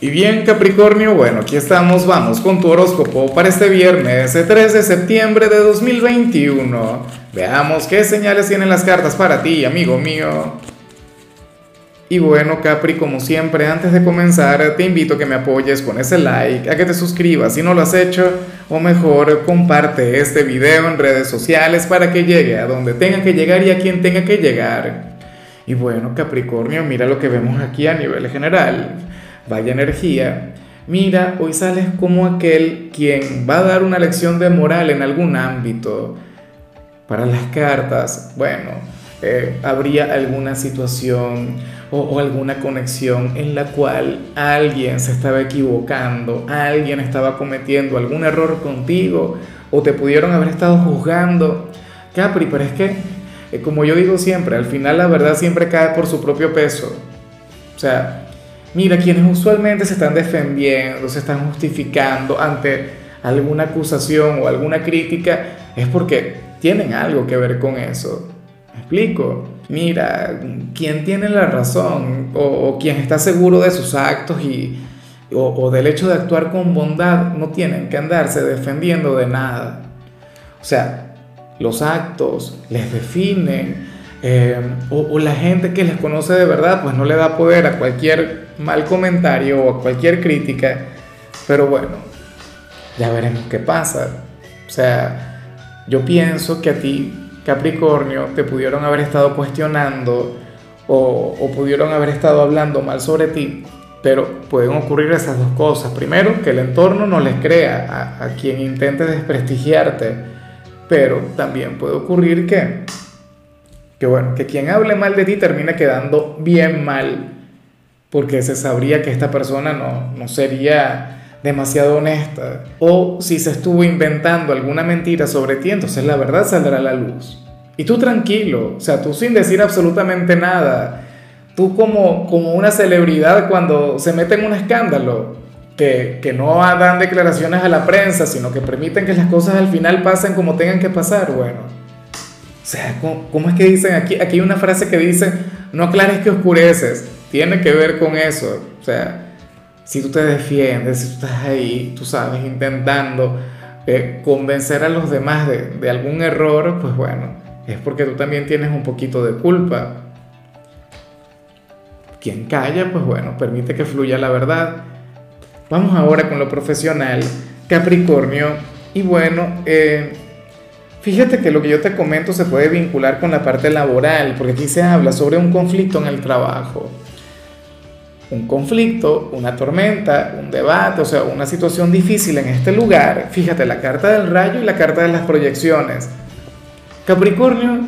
Y bien Capricornio, bueno, aquí estamos, vamos con tu horóscopo para este viernes, el 3 de septiembre de 2021. Veamos qué señales tienen las cartas para ti, amigo mío. Y bueno, Capri, como siempre, antes de comenzar, te invito a que me apoyes con ese like, a que te suscribas si no lo has hecho, o mejor, comparte este video en redes sociales para que llegue a donde tenga que llegar y a quien tenga que llegar. Y bueno, Capricornio, mira lo que vemos aquí a nivel general vaya energía, mira, hoy sales como aquel quien va a dar una lección de moral en algún ámbito. Para las cartas, bueno, eh, habría alguna situación o, alguna conexión en la cual alguien se estaba equivocando, alguien estaba cometiendo algún error contigo o te pudieron haber estado juzgando. Capri, pero es que, eh, como yo digo siempre, al final la verdad siempre cae por su propio peso. O sea, Mira, quienes usualmente se están defendiendo, se están justificando ante alguna acusación o alguna crítica, es porque tienen algo que ver con eso. ¿Me explico? Mira, quien tiene la razón o, quien está seguro de sus actos y, o, del hecho de actuar con bondad, no tienen que andarse defendiendo de nada. O sea, los actos les definen, eh, o, o, la gente que les conoce de verdad, pues no le da poder a cualquier mal comentario o a cualquier crítica, pero bueno, ya veremos qué pasa. O sea, yo pienso que a ti, Capricornio, te pudieron haber estado cuestionando o, o pudieron haber estado hablando mal sobre ti, pero pueden ocurrir esas dos cosas. Primero, que el entorno no les crea a, a quien intente desprestigiarte, pero también puede ocurrir que, que, bueno, que quien hable mal de ti termine quedando bien mal porque se sabría que esta persona no, no sería demasiado honesta. O si se estuvo inventando alguna mentira sobre ti, entonces la verdad saldrá a la luz. Y tú tranquilo, o sea, tú sin decir absolutamente nada, tú como, como una celebridad cuando se mete en un escándalo, que, que no dan declaraciones a la prensa, sino que permiten que las cosas al final pasen como tengan que pasar, bueno. O sea, ¿cómo, cómo es que dicen aquí? Aquí hay una frase que dice, no aclares que oscureces tiene que ver con eso. O sea, si tú te defiendes, si tú estás ahí, tú sabes, intentando eh, convencer a los demás de, algún error, pues bueno, es porque tú también tienes un poquito de culpa. Quien calla, pues bueno, permite que fluya la verdad. Vamos ahora con lo profesional, Capricornio. Y bueno, eh, fíjate que lo que yo te comento se puede vincular con la parte laboral, porque aquí se habla sobre un conflicto en el trabajo un conflicto, una tormenta, un debate, o sea, una situación difícil en este lugar, fíjate, la carta del rayo y la carta de las proyecciones. Capricornio,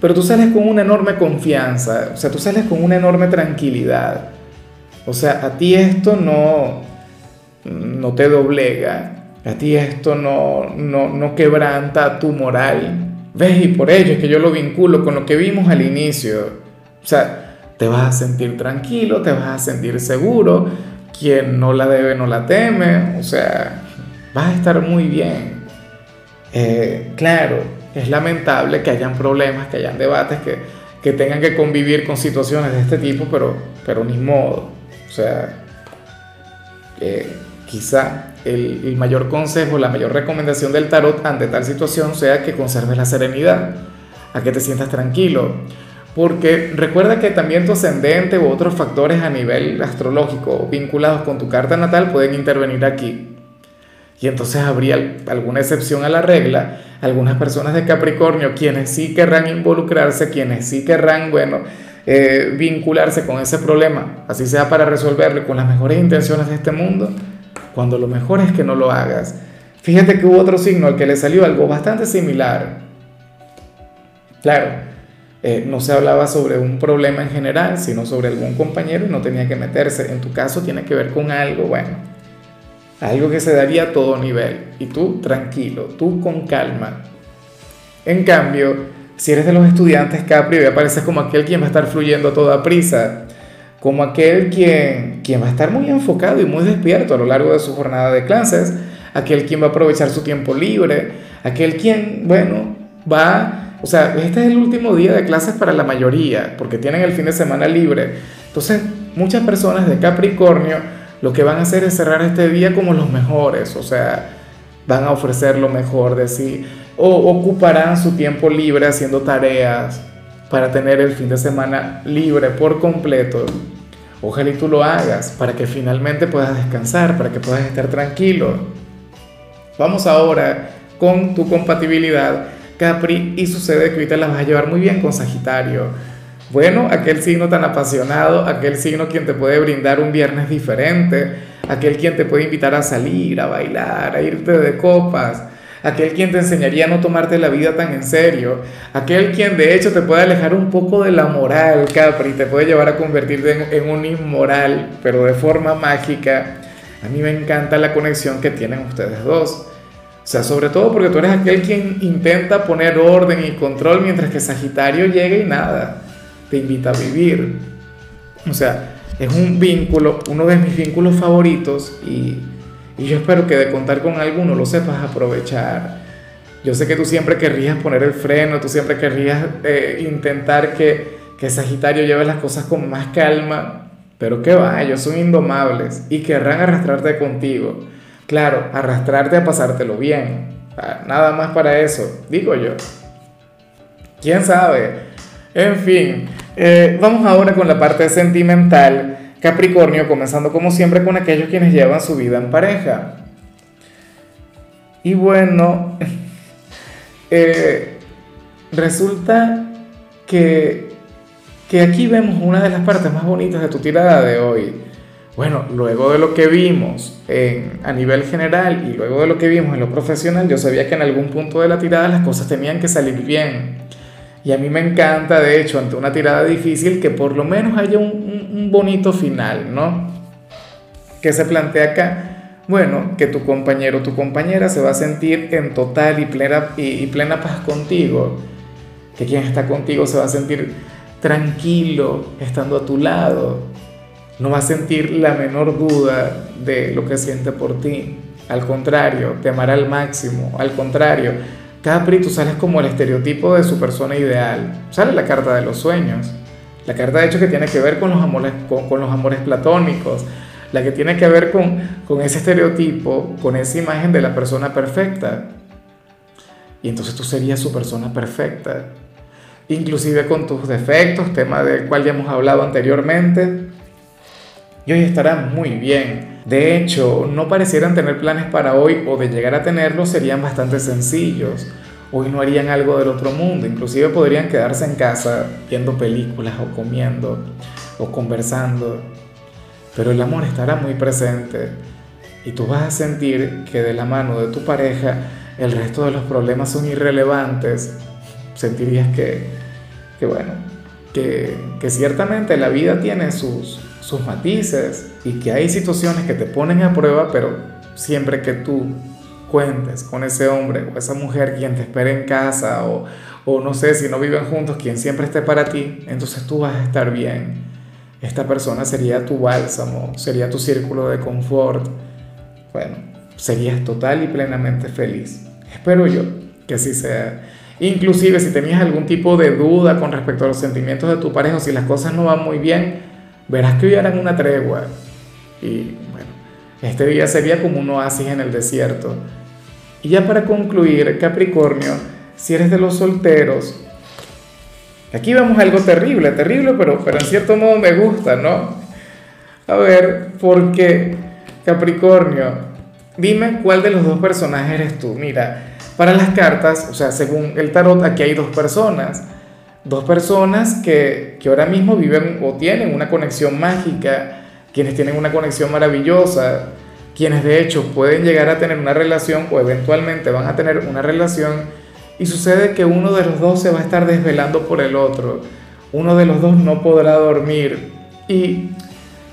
pero tú sales con una enorme confianza, o sea, tú sales con una enorme tranquilidad. O sea, a ti esto no, no te doblega, a ti esto no, no, no quebranta tu moral. ¿Ves? Y por ello es que yo lo vinculo con lo que vimos al inicio. O sea, te vas a sentir tranquilo, te vas a sentir seguro, quien no la debe no la teme, o sea, vas a estar muy bien. Eh, claro, es lamentable que hayan problemas, que hayan debates, que, que, tengan que convivir con situaciones de este tipo, pero, pero ni modo. O sea, eh, quizá el, el mayor consejo, la mayor recomendación del tarot ante tal situación sea que conserves la serenidad, a que te sientas tranquilo porque recuerda que también tu ascendente u otros factores a nivel astrológico vinculados con tu carta natal pueden intervenir aquí. Y entonces habría alguna excepción a la regla. Algunas personas de Capricornio, quienes sí querrán involucrarse, quienes sí querrán, bueno, eh, vincularse con ese problema, así sea para resolverlo con las mejores intenciones de este mundo, cuando lo mejor es que no lo hagas. Fíjate que hubo otro signo al que le salió algo bastante similar. Claro, eh, no se hablaba sobre un problema en general, sino sobre algún compañero y no tenía que meterse. En tu caso tiene que ver con algo, bueno, algo que se daría a todo nivel. Y tú tranquilo, tú con calma. En cambio, si eres de los estudiantes Capri, apareces como aquel quien va a estar fluyendo a toda prisa, como aquel quien, quien va a estar muy enfocado y muy despierto a lo largo de su jornada de clases, aquel quien va a aprovechar su tiempo libre, aquel quien, bueno, va o sea, este es el último día de clases para la mayoría, porque tienen el fin de semana libre. Entonces, muchas personas de Capricornio lo que van a hacer es cerrar este día como los mejores, o sea, van a ofrecer lo mejor de sí, o ocuparán su tiempo libre haciendo tareas para tener el fin de semana libre por completo. Ojalá y tú lo hagas para que finalmente puedas descansar, para que puedas estar tranquilo. Vamos ahora con tu compatibilidad, Capri, y sucede que ahorita la vas a llevar muy bien con Sagitario. Bueno, aquel signo tan apasionado, aquel signo quien te puede brindar un viernes diferente, aquel quien te puede invitar a salir, a bailar, a irte de copas, aquel quien te enseñaría a no tomarte la vida tan en serio, aquel quien de hecho te puede alejar un poco de la moral, Capri, te puede llevar a convertirte en, un inmoral, pero de forma mágica. A mí me encanta la conexión que tienen ustedes dos. O sea, sobre todo porque tú eres aquel quien intenta poner orden y control mientras que Sagitario llega y nada te invita a vivir. O sea, es un vínculo, uno de mis vínculos favoritos y, yo espero que de contar con alguno lo sepas aprovechar. Yo sé que tú siempre querrías poner el freno, tú siempre querrías eh, intentar que, que Sagitario lleve las cosas con más calma, pero que va, ellos son indomables y querrán arrastrarte contigo. Claro, arrastrarte a pasártelo bien. Nada más para eso, digo yo. ¿Quién sabe? En fin, eh, vamos ahora con la parte sentimental. Capricornio, comenzando como siempre con aquellos quienes llevan su vida en pareja. Y bueno, eh, resulta que, que aquí vemos una de las partes más bonitas de tu tirada de hoy. Bueno, luego de lo que vimos a nivel general y luego de lo que vimos en lo profesional, yo sabía que en algún punto de la tirada las cosas tenían que salir bien. Y a mí me encanta, de hecho, ante una tirada difícil, que por lo menos haya un, bonito final, ¿no? Que se plantea acá, bueno, que tu compañero o tu compañera se va a sentir en total y plena, y, plena paz contigo, que quien está contigo se va a sentir tranquilo estando a tu lado, no va a sentir la menor duda de lo que siente por ti, al contrario, te amará al máximo, al contrario, Capri, tú sales como el estereotipo de su persona ideal. Sale la carta de los sueños. La carta de hecho que tiene que ver con los amores, con, los amores platónicos. La que tiene que ver con, con ese estereotipo, con esa imagen de la persona perfecta. Y entonces tú serías su persona perfecta. Inclusive con tus defectos, tema del cual ya hemos hablado anteriormente. Y hoy estará muy bien de hecho, no parecieran tener planes para hoy o de llegar a tenerlos serían bastante sencillos. Hoy no harían algo del otro mundo, inclusive podrían quedarse en casa viendo películas o comiendo o conversando. Pero el amor estará muy presente y tú vas a sentir que de la mano de tu pareja el resto de los problemas son irrelevantes. Sentirías que, bueno, que ciertamente la vida tiene sus, sus matices y que hay situaciones que te ponen a prueba, pero siempre que tú cuentes con ese hombre o esa mujer quien te espera en casa o, o no sé si no viven juntos, quien siempre esté para ti, entonces tú vas a estar bien. Esta persona sería tu bálsamo, sería tu círculo de confort. Bueno, serías total y plenamente feliz. Espero yo que así sea. Inclusive si tenías algún tipo de duda con respecto a los sentimientos de tu pareja o si las cosas no van muy bien, verás que hoy harán una tregua. Y bueno, este día sería como un oasis en el desierto. Y ya para concluir, Capricornio, si eres de los solteros, aquí vemos algo terrible, terrible, pero, pero en cierto modo me gusta, ¿no? A ver, porque Capricornio, dime cuál de los dos personajes eres tú. Mira, para las cartas, o sea, según el tarot, aquí hay dos personas dos personas que, ahora mismo viven o tienen una conexión mágica, quienes tienen una conexión maravillosa, quienes de hecho pueden llegar a tener una relación o eventualmente van a tener una relación y sucede que uno de los dos se va a estar desvelando por el otro, uno de los dos no podrá dormir. Y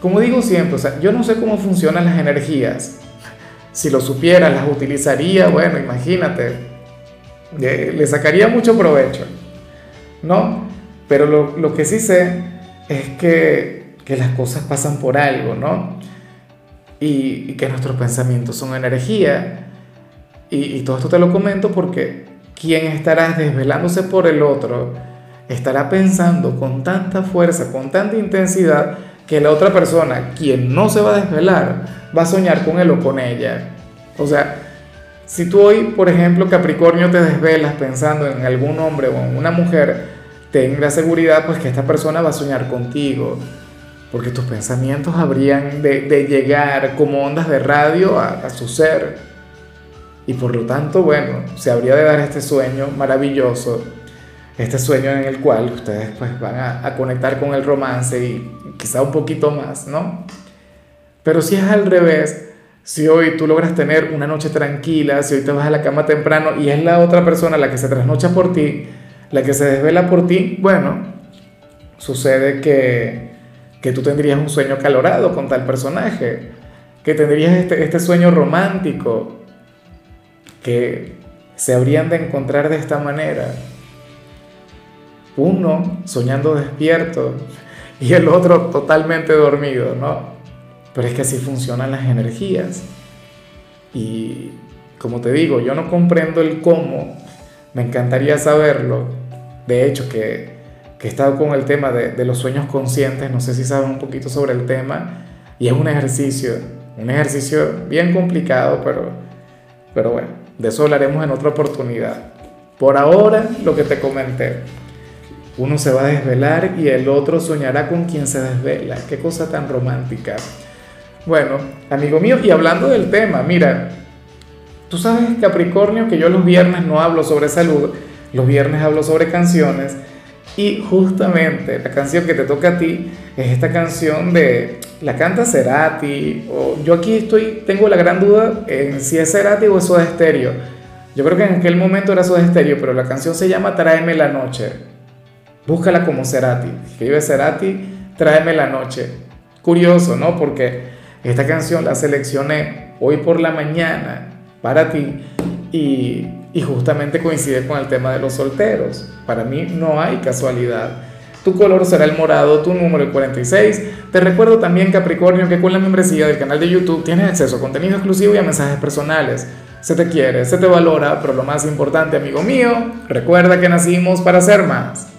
como digo siempre, o sea, yo no sé cómo funcionan las energías, si lo supiera, las utilizaría, bueno, imagínate, le sacaría mucho provecho. ¿No? Pero lo, que sí sé es que, las cosas pasan por algo, ¿no? Y, que nuestros pensamientos son energía. Y, todo esto te lo comento porque quien estará desvelándose por el otro estará pensando con tanta fuerza, con tanta intensidad, que la otra persona, quien no se va a desvelar, va a soñar con él o con ella. O sea, si tú hoy, por ejemplo, Capricornio, te desvelas pensando en algún hombre o en una mujer, ten la seguridad pues que esta persona va a soñar contigo, porque tus pensamientos habrían de, llegar como ondas de radio a, su ser. Y por lo tanto, bueno, se habría de dar este sueño maravilloso, este sueño en el cual ustedes pues van a, a conectar con el romance y quizá un poquito más, ¿no? Pero si es al revés, si hoy tú logras tener una noche tranquila, si hoy te vas a la cama temprano y es la otra persona la que se trasnocha por ti, la que se desvela por ti, bueno, sucede que, que tú tendrías un sueño calorado con tal personaje, que tendrías este, este sueño romántico, que se habrían de encontrar de esta manera. Uno soñando despierto y el otro totalmente dormido, ¿no? Pero es que así funcionan las energías. Y como te digo, yo no comprendo el cómo, me encantaría saberlo. De hecho, que, que he estado con el tema de, de, los sueños conscientes, no sé si sabes un poquito sobre el tema, y es un ejercicio, un ejercicio bien complicado, pero, pero bueno, de eso hablaremos en otra oportunidad. Por ahora, lo que te comenté, uno se va a desvelar y el otro soñará con quien se desvela. Qué cosa tan romántica. Bueno, amigo mío, y hablando del tema, mira, tú sabes, Capricornio, que yo los viernes no hablo sobre salud, los viernes hablo sobre canciones, y justamente la canción que te toca a ti es esta canción de, la canta Cerati, o yo aquí estoy, tengo la gran duda en si es Cerati o es Soda Stereo. Yo creo que en aquel momento era Soda Stereo, pero la canción se llama Tráeme la noche. Búscala como Cerati, escribe Cerati, Tráeme la noche. Curioso, ¿no? Porque esta canción la seleccioné hoy por la mañana para ti y, justamente coincide con el tema de los solteros. Para mí no hay casualidad. Tu color será el morado, tu número el 46. Te recuerdo también, Capricornio, que con la membresía del canal de YouTube tienes acceso a contenido exclusivo y a mensajes personales. Se te quiere, se te valora, pero lo más importante, amigo mío, recuerda que nacimos para ser más.